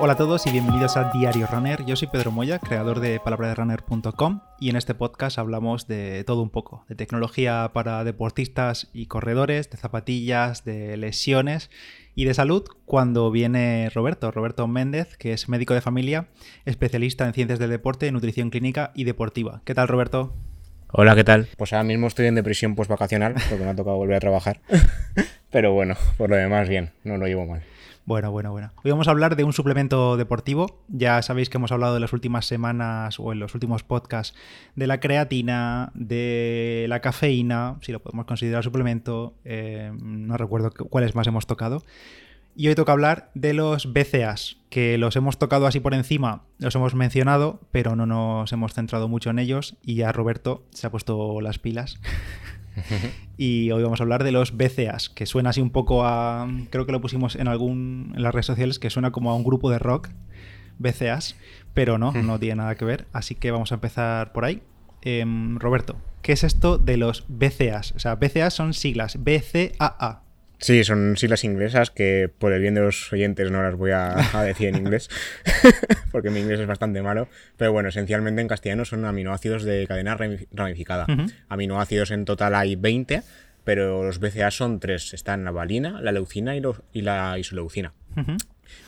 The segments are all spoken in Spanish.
Hola a todos y bienvenidos a Diario Runner. Yo soy Pedro Moya, creador de palabraderunner.com y en este podcast hablamos de todo un poco, de tecnología para deportistas y corredores, de zapatillas, de lesiones y de salud cuando viene Roberto, Roberto Méndez, que es médico de familia, especialista en ciencias del deporte, nutrición clínica y deportiva. ¿Qué tal, Roberto? Hola, ¿qué tal? Pues ahora mismo estoy en depresión post-vacacional porque me ha tocado volver a trabajar. Pero bueno, por lo demás, bien, no lo llevo mal. Bueno, bueno, bueno. Hoy vamos a hablar de un suplemento deportivo. Ya sabéis que hemos hablado de las últimas semanas o en los últimos podcasts de la creatina, de la cafeína, si lo podemos considerar suplemento. Eh, no recuerdo cuáles más hemos tocado. Y hoy toca hablar de los BCAs, que los hemos tocado así por encima, los hemos mencionado, pero no nos hemos centrado mucho en ellos. Y ya Roberto se ha puesto las pilas. y hoy vamos a hablar de los BCAs, que suena así un poco a. Creo que lo pusimos en algún. en las redes sociales, que suena como a un grupo de rock. BCAs, pero no, no tiene nada que ver. Así que vamos a empezar por ahí. Em, Roberto, ¿qué es esto de los BCAs? O sea, BCAs son siglas, BCAA. Sí, son siglas inglesas que por el bien de los oyentes no las voy a, decir en inglés, porque mi inglés es bastante malo. Pero bueno, esencialmente en castellano son aminoácidos de cadena ramificada. Aminoácidos en total hay 20, pero los BCA son tres. Están la valina, la leucina y, la isoleucina.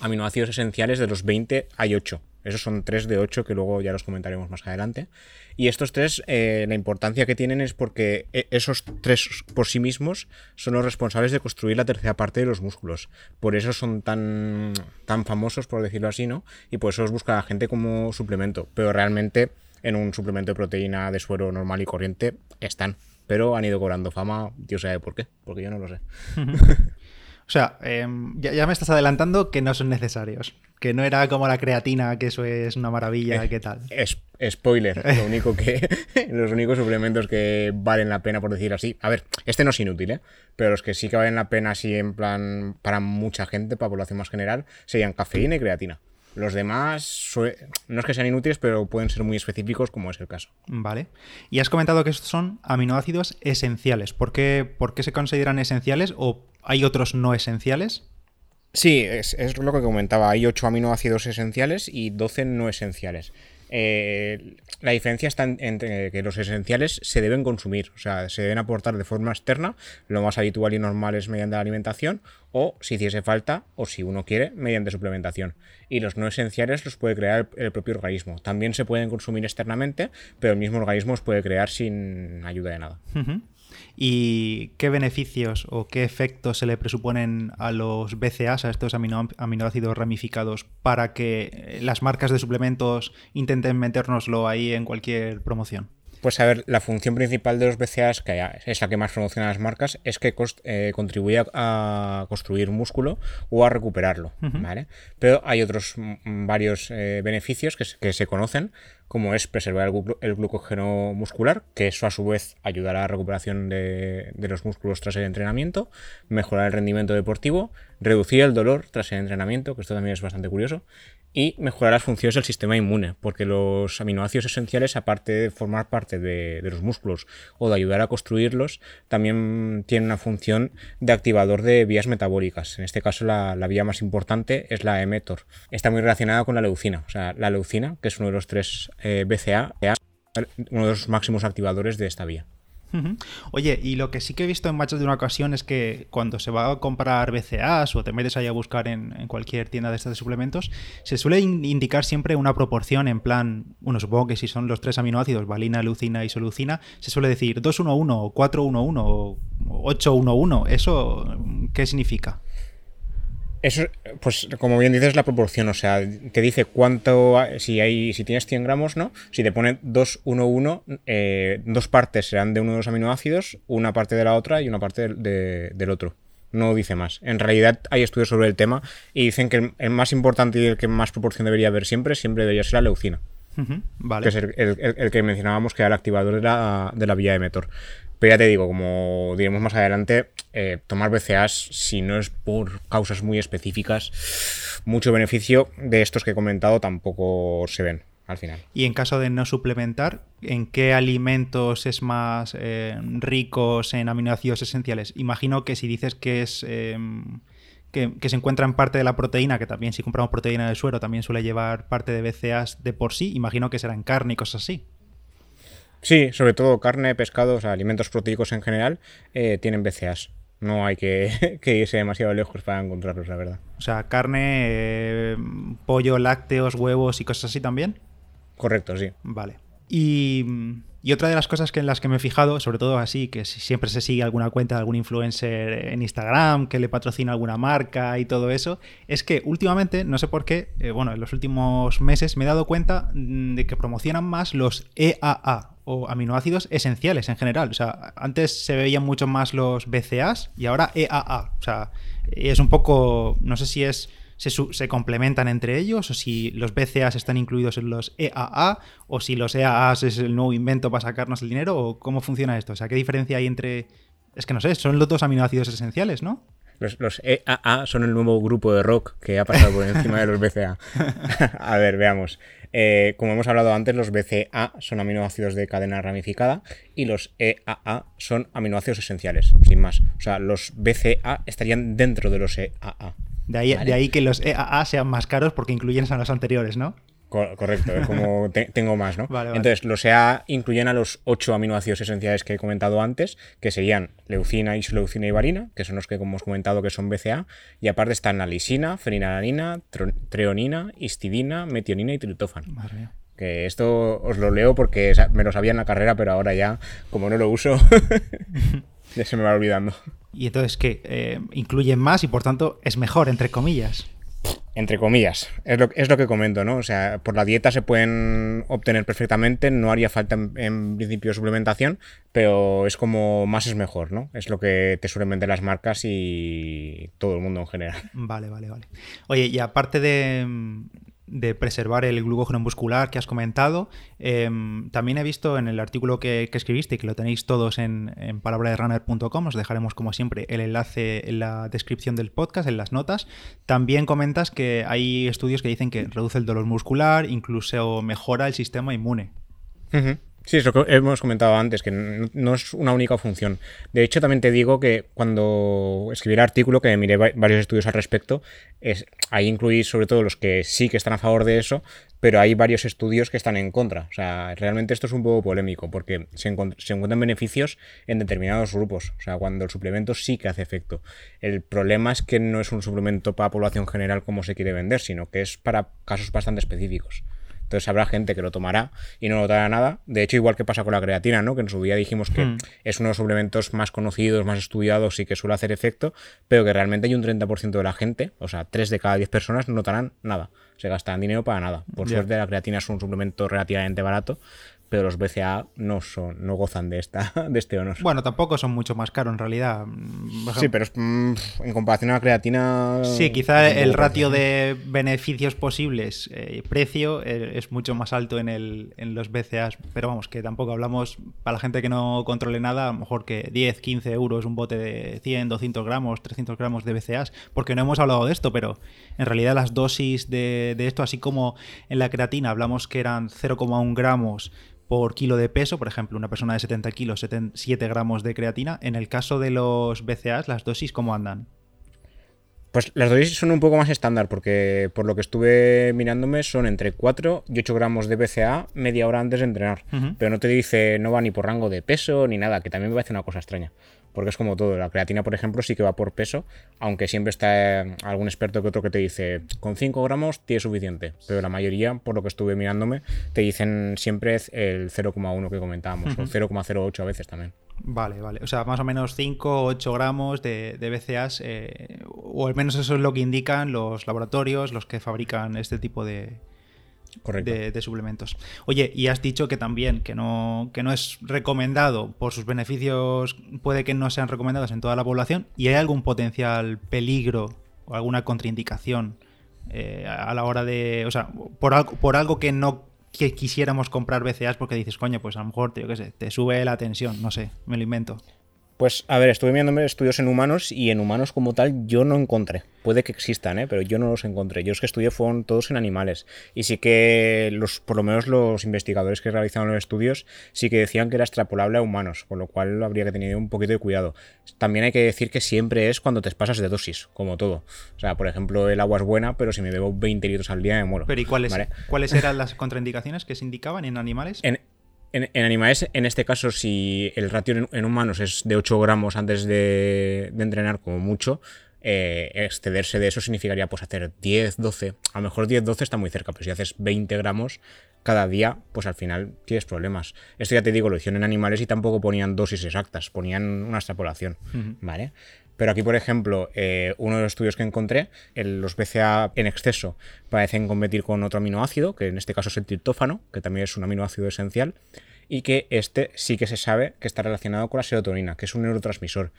Aminoácidos esenciales de los 20 hay 8. Esos son 3 de 8 que luego ya los comentaremos más adelante. Y estos tres, eh, la importancia que tienen es porque eh, esos tres por sí mismos son los responsables de construir la tercera parte de los músculos. Por eso son tan, tan famosos, por decirlo así, ¿no? Y por eso los busca la gente como suplemento. Pero realmente en un suplemento de proteína de suero normal y corriente están. Pero han ido cobrando fama, Dios sabe por qué, porque yo no lo sé. O sea, em, ya, me estás adelantando que no son necesarios. Que no era como la creatina, que eso es una maravilla, eh, ¿qué tal? Es, spoiler, lo único que. los únicos suplementos que valen la pena, por decir así. A ver, este no es inútil, ¿eh? Pero los que sí que valen la pena, así en plan, para mucha gente, para población más general, serían cafeína y creatina. Los demás no es que sean inútiles, pero pueden ser muy específicos, como es el caso. Vale. Y has comentado que estos son aminoácidos esenciales. ¿Por qué, ¿Por qué se consideran esenciales o hay otros no esenciales? Sí, es, es, lo que comentaba. Hay 8 aminoácidos esenciales y 12 no esenciales. Eh, la diferencia está entre que los esenciales se deben consumir, o sea, se deben aportar de forma externa, lo más habitual y normal es mediante la alimentación, o si hiciese falta, o si uno quiere, mediante suplementación. Y los no esenciales los puede crear el, propio organismo. También se pueden consumir externamente, pero el mismo organismo los puede crear sin ayuda de nada y qué beneficios o qué efectos se le presuponen a los BCAs, a estos aminoácidos ramificados, para que las marcas de suplementos intenten metérnoslo ahí en cualquier promoción. Pues a ver, la función principal de los BCAAs, que es la que más promocionan las marcas, es que eh, contribuye a, construir músculo o a recuperarlo, ¿vale? Pero hay otros mm, varios eh, beneficios que, se conocen, como es preservar el, glucógeno muscular, que eso a su vez ayudará a la recuperación de, los músculos tras el entrenamiento, mejorar el rendimiento deportivo, reducir el dolor tras el entrenamiento, que esto también es bastante curioso, y mejorar las funciones del sistema inmune, porque los aminoácidos esenciales, aparte de formar parte de, los músculos o de ayudar a construirlos, también tienen una función de activador de vías metabólicas. En este caso, la, vía más importante es la emetor. Está muy relacionada con la leucina, o sea, la leucina, que es uno de los tres eh, BCA, uno de los máximos activadores de esta vía. Oye, y lo que sí que he visto en muchas de una ocasión es que cuando se va a comprar BCAs o te metes ahí a buscar en, cualquier tienda de estas de suplementos, se suele indicar siempre una proporción en plan, bueno, supongo que si son los tres aminoácidos, valina, leucina y solucina, se suele decir 211 o 411 o 811. ¿Eso qué significa? Eso, pues como bien dices, la proporción, o sea, te dice cuánto, si hay, si tienes 100 gramos, ¿no? Si te pone 2, 1, 1, dos partes serán de uno de los aminoácidos, una parte de la otra y una parte del otro. No dice más. En realidad hay estudios sobre el tema y dicen que el, más importante y el que más proporción debería haber siempre, siempre debería ser la leucina. vale. Que es el, que mencionábamos que era el activador de la, de la vía emetor. Pero ya te digo, como diremos más adelante, eh, tomar BCAs, si no es por causas muy específicas, mucho beneficio de estos que he comentado tampoco se ven. al final. Y en caso de no suplementar, ¿en qué alimentos es más eh, ricos en aminoácidos esenciales? Imagino que si dices que es... Em, que, se encuentra en parte de la proteína, que también si compramos proteína del suero también suele llevar parte de BCAAs de por sí, imagino que será en carne y cosas así. Sí, sobre todo carne, pescados, alimentos proteicos en general, eh, tienen BCAAs. No hay que, irse demasiado lejos para encontrarlos, la verdad. O sea, carne, eh, pollo, lácteos, huevos y cosas así también. Correcto, sí. Vale. Y, otra de las cosas que en las que me he fijado, sobre todo así, que siempre se sigue alguna cuenta de algún influencer en Instagram que le patrocina alguna marca y todo eso, es que últimamente, no sé por qué, eh, bueno, en los últimos meses me he dado cuenta mm, de que promocionan más los EAA o aminoácidos esenciales en general. O sea, antes se veían mucho más los BCAs y ahora EAA. O sea, es un poco, no sé si es se, complementan entre ellos, o si los BCAs están incluidos en los EAA, o si los EAAs es el nuevo invento para sacarnos el dinero, o cómo funciona esto. O sea, ¿qué diferencia hay entre... Es que no sé, son los dos aminoácidos esenciales, ¿no? Los, EAA son el nuevo grupo de rock que ha pasado por encima de los BCA. a ver, veamos. Eh, como hemos hablado antes, los BCA son aminoácidos de cadena ramificada y los EAA son aminoácidos esenciales, sin más. O sea, los BCA estarían dentro de los EAA. De ahí, de ahí que los EAA sean más caros porque incluyen a los anteriores, ¿no? correcto, es como tengo más, ¿no? Entonces, los EAA incluyen a los ocho aminoácidos esenciales que he comentado antes, que serían leucina, isoleucina y varina, que son los que hemos comentado que son BCA, y aparte están la lisina, fenilalanina, treonina, histidina, metionina y triptófano. Que esto os lo leo porque me lo sabía en la carrera, pero ahora ya, como no lo uso, ya se me va olvidando. Y entonces que eh, incluyen más y por tanto es mejor, entre comillas. Entre comillas, es lo, es lo que comento, ¿no? O sea, por la dieta se pueden obtener perfectamente, no haría falta en, principio suplementación, pero es como más es mejor, ¿no? Es lo que te suelen vender las marcas y todo el mundo en general. Vale, vale, vale. Oye, y aparte de, de preservar el glucógeno muscular que has comentado. Em, también he visto en el artículo que, escribiste y que lo tenéis todos en, en palabraderunner.com, os dejaremos como siempre el enlace en la descripción del podcast, en las notas. También comentas que hay estudios que dicen que reduce el dolor muscular, incluso mejora el sistema inmune. Sí, es lo que hemos comentado antes, que no es una única función. De hecho, también te digo que cuando escribí el artículo, que miré varios estudios al respecto, es, ahí incluí sobre todo los que sí que están a favor de eso, pero hay varios estudios que están en contra. O sea, realmente esto es un poco polémico, porque se, se encuentran beneficios en determinados grupos. O sea, cuando el suplemento sí que hace efecto. El problema es que no es un suplemento para población general como se quiere vender, sino que es para casos bastante específicos. Entonces habrá gente que lo tomará y no notará nada. De hecho, igual que pasa con la creatina, ¿no? Que en su día dijimos que hmm. es uno de los suplementos más conocidos, más estudiados y que suele hacer efecto, pero que realmente hay un 30% de la gente, o sea, 3 de cada 10 personas, no notarán nada. Se gastan dinero para nada. Por suerte, la creatina es un suplemento relativamente barato, pero los BCA no son, no gozan de esta, de este honor. Bueno, tampoco son mucho más caros en realidad. Sí, pero mm, en comparación a la creatina. Sí, quizá el ratio de beneficios posibles, eh, precio, eh, es mucho más alto en, el, en los BCA. Pero vamos, que tampoco hablamos, para la gente que no controle nada, a lo mejor que 10, 15 euros un bote de 100, 200 gramos, 300 gramos de BCAs, porque no hemos hablado de esto, pero en realidad las dosis de, de esto, así como en la creatina hablamos que eran 0,1 gramos por kilo de peso, por ejemplo, una persona de 70 kilos, 7 gramos de creatina. En el caso de los BCAs, ¿las dosis cómo andan? Pues las dosis son un poco más estándar, porque por lo que estuve mirándome son entre 4 y 8 gramos de BCA media hora antes de entrenar. Pero no te dice, no va ni por rango de peso ni nada, que también me parece una cosa extraña porque es como todo. La creatina, por ejemplo, sí que va por peso, aunque siempre está eh, algún experto que otro que te dice, con 5 gramos tienes suficiente, pero la mayoría, por lo que estuve mirándome, te dicen siempre el 0,1 que comentábamos, o 0,08 a veces también. Vale, vale. O sea, más o menos 5 o 8 gramos de, de BCAs, eh, o al menos eso es lo que indican los laboratorios, los que fabrican este tipo de, de, suplementos. Oye, y has dicho que también que no, que no es recomendado por sus beneficios, puede que no sean recomendados en toda la población, y hay algún potencial peligro o alguna contraindicación eh, a la hora de, o sea, por algo, por algo que no que quisiéramos comprar BCAs porque dices, coño, pues a lo mejor, yo qué sé, te sube la tensión, no sé, me lo invento. Pues a ver, estuve viendo estudios en humanos y en humanos como tal yo no encontré. Puede que existan, ¿eh? pero yo no los encontré. Yo los que estudié fueron todos en animales. Y sí que los, por lo menos los investigadores que realizaron los estudios sí que decían que era extrapolable a humanos, con lo cual habría que tener un poquito de cuidado. También hay que decir que siempre es cuando te pasas de dosis, como todo. O sea, por ejemplo, el agua es buena, pero si me bebo 20 litros al día me muero. Pero ¿y cuáles, ¿cuáles eran las contraindicaciones que se indicaban en animales? En, en, animales, en este caso, si el ratio en, humanos es de 8 gramos antes de, entrenar como mucho, eh, excederse de eso significaría pues hacer 10, 12. A lo mejor 10, 12 está muy cerca, pero si haces 20 gramos cada día, pues al final tienes problemas. Esto ya te digo, lo hicieron en animales y tampoco ponían dosis exactas, ponían una extrapolación, ¿vale? Pero aquí, por ejemplo, eh, uno de los estudios que encontré, los BCA en exceso parecen competir con otro aminoácido, que en este caso es el triptófano, que también es un aminoácido esencial, y que este sí que se sabe que está relacionado con la serotonina, que es un neurotransmisor.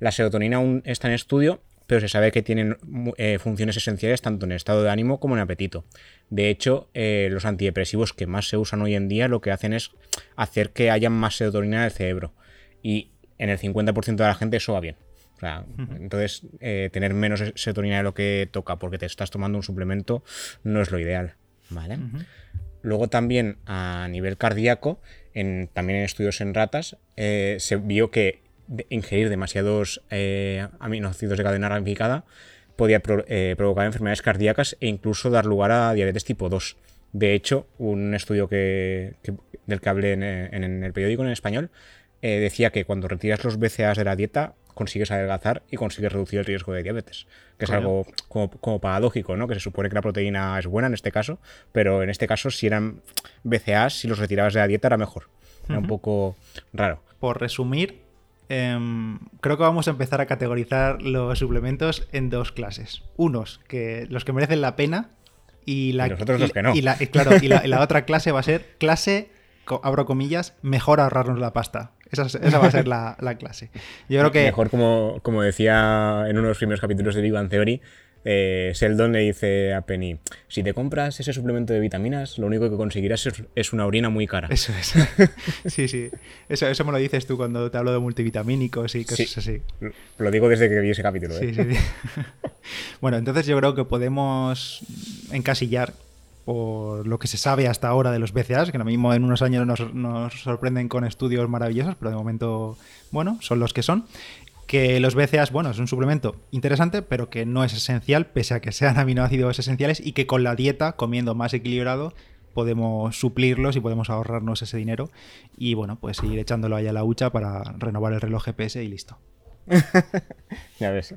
La serotonina aún está en estudio, pero se sabe que tienen eh, funciones esenciales tanto en estado de ánimo como en apetito. De hecho, eh, los antidepresivos que más se usan hoy en día lo que hacen es hacer que haya más serotonina en el cerebro. Y en el 50% de la gente eso va bien. Entonces, eh, tener menos serotonina de lo que toca porque te estás tomando un suplemento no es lo ideal. ¿Vale? Luego también a nivel cardíaco, en, también en estudios en ratas, eh, se vio que ingerir demasiados eh, aminoácidos de cadena ramificada podía eh, provocar enfermedades cardíacas e incluso dar lugar a diabetes tipo 2. De hecho, un estudio que, del que hablé en, en, el periódico en español decía que cuando retiras los BCAAs de la dieta consigues adelgazar y consigues reducir el riesgo de diabetes, que es algo como, paradójico, ¿no? Que se supone que la proteína es buena en este caso, pero en este caso si eran BCAAs, si los retirabas de la dieta era mejor. Era un poco raro. Por resumir, em, creo que vamos a empezar a categorizar los suplementos en dos clases. Unos, que los que merecen la pena y la, los otros los que no. Y la, claro, y la otra clase va a ser clase abro comillas, mejor ahorrarnos la pasta. Esa, va a ser la, clase. Yo creo que... Mejor, como, como decía en uno de los primeros capítulos de Big Theory, eh, Sheldon le dice a Penny, si te compras ese suplemento de vitaminas, lo único que conseguirás es, una orina muy cara. Eso es. sí, sí. Eso, eso me lo dices tú cuando te hablo de multivitamínicos y cosas así. Lo digo desde que vi ese capítulo. ¿eh? Sí, sí, bueno, entonces yo creo que podemos encasillar por lo que se sabe hasta ahora de los BCAs, que lo mismo en unos años nos, sorprenden con estudios maravillosos, pero de momento, bueno, son los que son. Que los BCAs, bueno, es un suplemento interesante, pero que no es esencial, pese a que sean aminoácidos esenciales, y que con la dieta, comiendo más equilibrado, podemos suplirlos y podemos ahorrarnos ese dinero. Y bueno, pues ir echándolo ahí a la hucha para renovar el reloj GPS y listo. ya ves.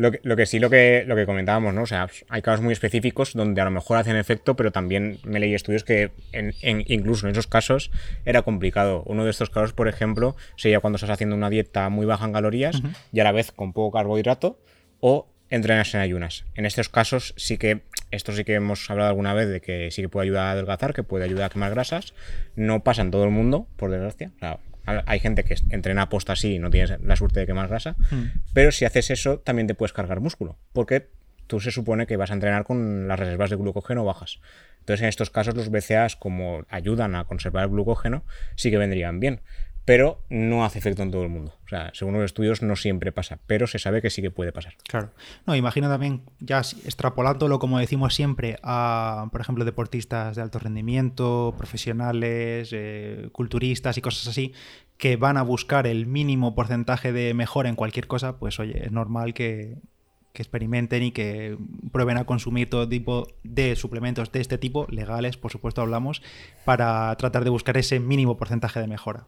Lo que, sí, lo que, lo que comentábamos, ¿no? O sea, hay casos muy específicos donde a lo mejor hacen efecto, pero también me leí estudios que en, incluso en esos casos era complicado. Uno de estos casos, por ejemplo, sería cuando estás haciendo una dieta muy baja en calorías y a la vez con poco carbohidrato o entrenas en ayunas. En estos casos sí que, esto sí que hemos hablado alguna vez de que sí que puede ayudar a adelgazar, que puede ayudar a quemar grasas. No pasa en todo el mundo, por desgracia. O hay gente que entrena posta así y no tienes la suerte de quemar grasa, hmm. pero si haces eso también te puedes cargar músculo, porque tú se supone que vas a entrenar con las reservas de glucógeno bajas. Entonces en estos casos los BCAAs como ayudan a conservar el glucógeno sí que vendrían bien pero no hace efecto en todo el mundo. O sea, según los estudios no siempre pasa, pero se sabe que sí que puede pasar. Claro. No, imagino también, ya extrapolándolo, como decimos siempre, a, por ejemplo, deportistas de alto rendimiento, profesionales, eh, culturistas y cosas así, que van a buscar el mínimo porcentaje de mejora en cualquier cosa, pues oye, es normal que, que experimenten y que prueben a consumir todo tipo de suplementos de este tipo, legales, por supuesto hablamos, para tratar de buscar ese mínimo porcentaje de mejora.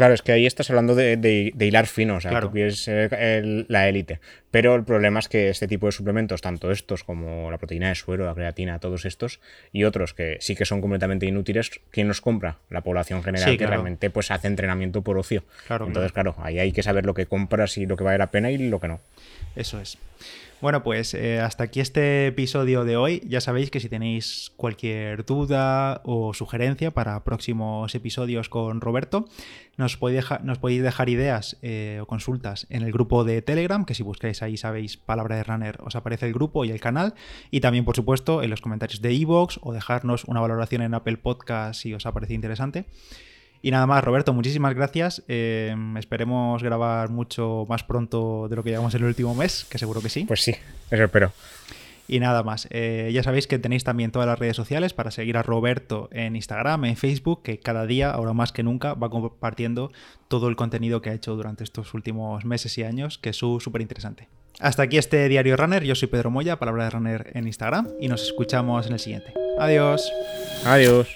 Claro, es que ahí estás hablando de, hilar fino, o sea, claro. tú quieres ser la élite. Pero el problema es que este tipo de suplementos, tanto estos como la proteína de suero, la creatina, todos estos, y otros que sí que son completamente inútiles, ¿quién los compra? La población general que realmente pues hace entrenamiento por ocio. Claro, Entonces, claro, ahí hay que saber lo que compras y lo que vale la pena y lo que no. Eso es. Bueno, pues eh, hasta aquí este episodio de hoy. Ya sabéis que si tenéis cualquier duda o sugerencia para próximos episodios con Roberto, nos podéis, dejar ideas eh, o consultas en el grupo de Telegram, que si buscáis ahí sabéis palabra de runner os aparece el grupo y el canal. Y también, por supuesto, en los comentarios de Evox o dejarnos una valoración en Apple Podcast si os aparece interesante. Y nada más, Roberto, muchísimas gracias. Eh, esperemos grabar mucho más pronto de lo que llevamos en el último mes, que seguro que sí. Pues sí, eso espero. Y nada más. Eh, ya sabéis que tenéis también todas las redes sociales para seguir a Roberto en Instagram, en Facebook, que cada día, ahora más que nunca, va compartiendo todo el contenido que ha hecho durante estos últimos meses y años, que es súper interesante. Hasta aquí este diario Runner. Yo soy Pedro Moya, palabra de Runner en Instagram, y nos escuchamos en el siguiente. Adiós. Adiós.